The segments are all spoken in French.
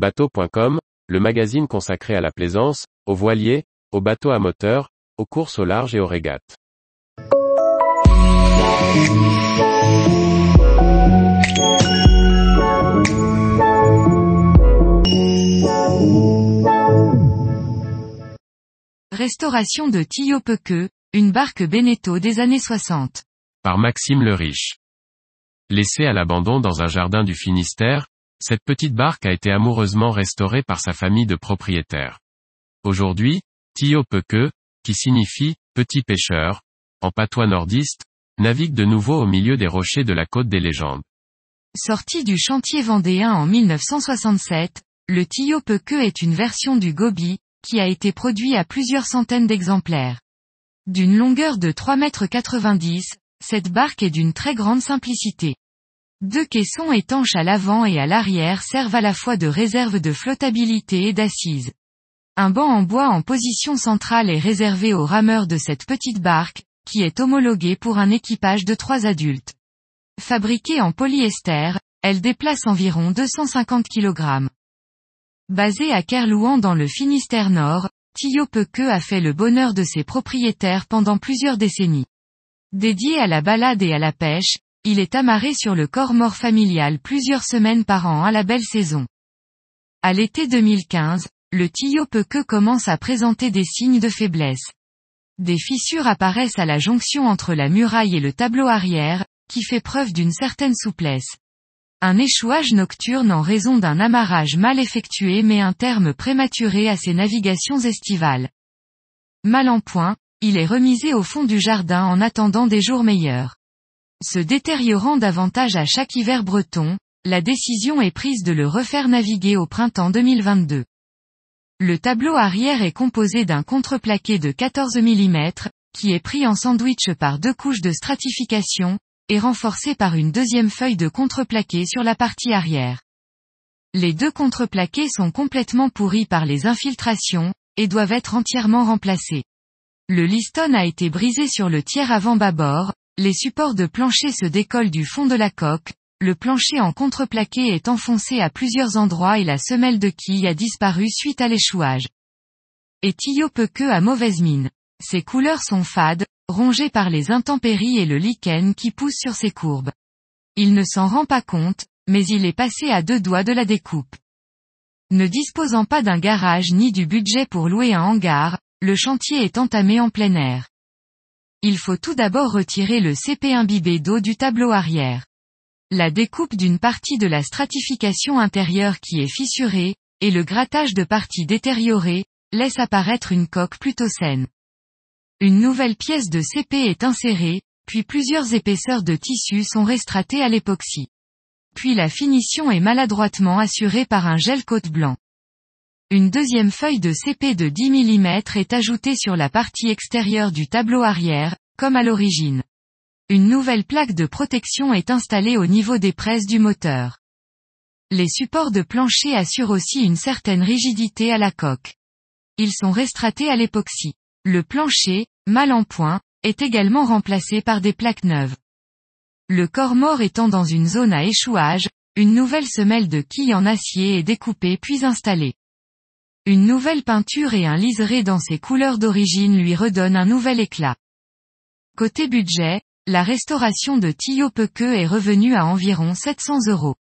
Bateau.com, le magazine consacré à la plaisance, aux voiliers, aux bateaux à moteur, aux courses au large et aux régates. Restauration de Tillot-Pequeux, une barque Beneteau des années 60. Par Maxime le Riche. Laissée à l'abandon dans un jardin du Finistère, cette petite barque a été amoureusement restaurée par sa famille de propriétaires. Aujourd'hui, Tillot-Pequeux, qui signifie petit pêcheur, en patois nordiste, navigue de nouveau au milieu des rochers de la côte des légendes. Sorti du chantier vendéen en 1967, le Tillot-Pequeux est une version du Gobi, qui a été produit à plusieurs centaines d'exemplaires. D'une longueur de 3,90 m, cette barque est d'une très grande simplicité. Deux caissons étanches à l'avant et à l'arrière servent à la fois de réserve de flottabilité et d'assise. Un banc en bois en position centrale est réservé aux rameurs de cette petite barque, qui est homologuée pour un équipage de trois adultes. Fabriquée en polyester, elle déplace environ 250 kg. Basée à Kerlouan dans le Finistère Nord, Tillot Pequeux a fait le bonheur de ses propriétaires pendant plusieurs décennies. Dédié à la balade et à la pêche, il est amarré sur le corps mort familial plusieurs semaines par an à la belle saison. À l'été 2015, le Pequeux commence à présenter des signes de faiblesse. Des fissures apparaissent à la jonction entre la muraille et le tableau arrière, qui fait preuve d'une certaine souplesse. Un échouage nocturne en raison d'un amarrage mal effectué met un terme prématuré à ses navigations estivales. Mal en point, il est remisé au fond du jardin en attendant des jours meilleurs. Se détériorant davantage à chaque hiver breton, la décision est prise de le refaire naviguer au printemps 2022. Le tableau arrière est composé d'un contreplaqué de 14 mm, qui est pris en sandwich par deux couches de stratification, et renforcé par une deuxième feuille de contreplaqué sur la partie arrière. Les deux contreplaqués sont complètement pourris par les infiltrations, et doivent être entièrement remplacés. Le liston a été brisé sur le tiers avant bâbord, les supports de plancher se décollent du fond de la coque, le plancher en contreplaqué est enfoncé à plusieurs endroits et la semelle de quille a disparu suite à l'échouage. Et Tillot que à mauvaise mine. Ses couleurs sont fades, rongées par les intempéries et le lichen qui pousse sur ses courbes. Il ne s'en rend pas compte, mais il est passé à deux doigts de la découpe. Ne disposant pas d'un garage ni du budget pour louer un hangar, le chantier est entamé en plein air. Il faut tout d'abord retirer le CP imbibé d'eau du tableau arrière. La découpe d'une partie de la stratification intérieure qui est fissurée, et le grattage de parties détériorées, laisse apparaître une coque plutôt saine. Une nouvelle pièce de CP est insérée, puis plusieurs épaisseurs de tissu sont restratées à l'époxy. Puis la finition est maladroitement assurée par un gel côte blanc. Une deuxième feuille de CP de 10 mm est ajoutée sur la partie extérieure du tableau arrière, comme à l'origine. Une nouvelle plaque de protection est installée au niveau des presses du moteur. Les supports de plancher assurent aussi une certaine rigidité à la coque. Ils sont restratés à l'époxy. Le plancher, mal en point, est également remplacé par des plaques neuves. Le corps mort étant dans une zone à échouage, une nouvelle semelle de quille en acier est découpée puis installée. Une nouvelle peinture et un liseré dans ses couleurs d'origine lui redonnent un nouvel éclat. Côté budget, la restauration de Tillot Pequeux est revenue à environ 700 euros.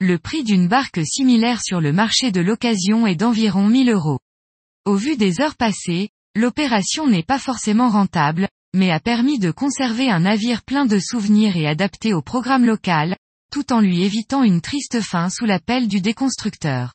Le prix d'une barque similaire sur le marché de l'occasion est d'environ 1000 euros. Au vu des heures passées, l'opération n'est pas forcément rentable, mais a permis de conserver un navire plein de souvenirs et adapté au programme local, tout en lui évitant une triste fin sous la pelle du déconstructeur.